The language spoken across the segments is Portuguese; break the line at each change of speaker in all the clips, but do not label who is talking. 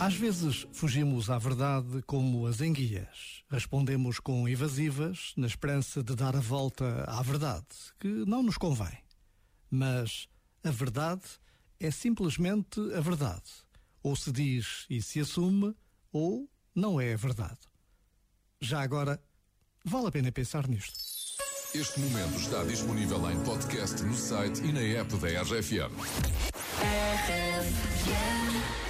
Às vezes fugimos à verdade como as enguias. Respondemos com evasivas, na esperança de dar a volta à verdade, que não nos convém. Mas a verdade é simplesmente a verdade. Ou se diz e se assume, ou não é a verdade. Já agora, vale a pena pensar nisto.
Este momento está disponível em podcast no site e na app da RFM.
¿Qué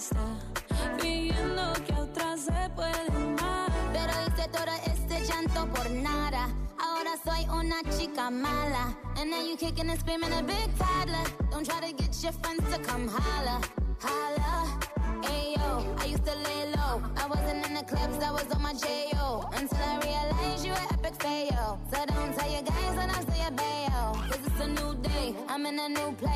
está fingiendo que otra se puede amar.
Pero hice todo este llanto por nada. Ahora soy una chica mala. And now you kicking and screaming a big toddler. Don't try to get your friends to come holla. Holla. Ayo, I used to lay low. I wasn't in the clubs, I was on my J.O. Until I realized you were epic fail. So don't tell your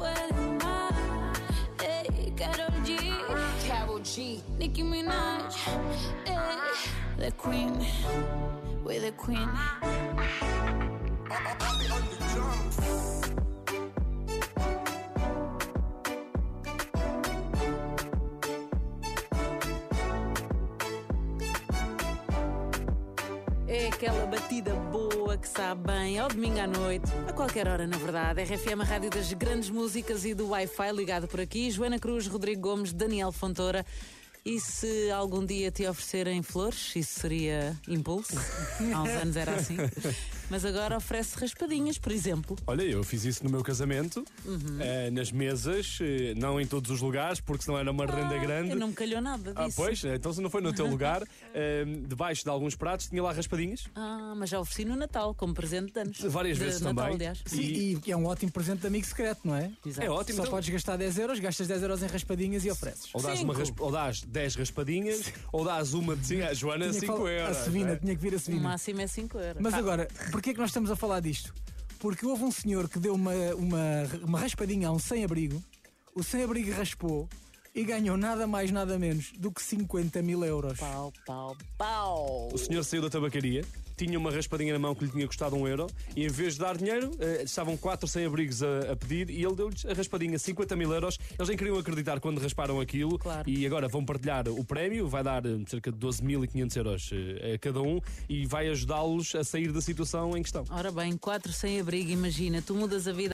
otra se puede amar. Ey, G,
G.
Nicki Minaj, ey, the Queen, We're the Queen.
É aquela batida boa que sabe bem ao domingo à noite, a qualquer hora, na verdade. RFM, a rádio das grandes músicas e do Wi-Fi ligado por aqui. Joana Cruz, Rodrigo Gomes, Daniel Fontoura. E se algum dia te oferecerem flores, isso seria impulso? Há uns anos era assim. Mas agora oferece raspadinhas, por exemplo.
Olha, eu fiz isso no meu casamento, eh, nas mesas, eh, não em todos os lugares, porque senão era uma renda grande.
Eu não me calhou nada
Ah,
disso.
pois, então se não foi no teu lugar, eh, debaixo de alguns pratos tinha lá raspadinhas.
Ah, mas já ofereci no Natal, como presente de anos.
Várias
De
vezes
Natal,
também.
aliás.
E-
E, e é um ótimo presente de amigo secreto, não é?
Exato.
É ótimo.
Só
então-
podes gastar 10 euros, gastas 10 euros em raspadinhas e ofereces.
Ou dás,
Cinco.
uma rasp- ou dás 10 raspadinhas, ou dás uma de 5 a Joana
Tinha que
5
falar-
euros.
A Sevina,
é?
tinha que vir a
O
Sevina.
máximo é 5 euros.
Mas
Ah,
agora, porquê é que nós estamos a falar disto? Porque houve um senhor que deu uma, uma, uma raspadinha a um sem-abrigo, o sem-abrigo raspou e ganhou nada mais, nada menos do que 50 mil euros.
Pau, pau, pau.
O senhor saiu da tabacaria, tinha uma raspadinha na mão que lhe tinha custado um euro e em vez de dar dinheiro, eh, estavam quatro sem-abrigos a, a pedir e ele deu-lhes a raspadinha 50 mil euros. Eles nem queriam acreditar quando rasparam aquilo
Claro.
e agora vão partilhar o prémio, vai dar eh, cerca de 12.500 euros eh, a cada um e vai ajudá-los a sair da situação em questão.
Ora bem, quatro sem abrigo, imagina, tu mudas a vida.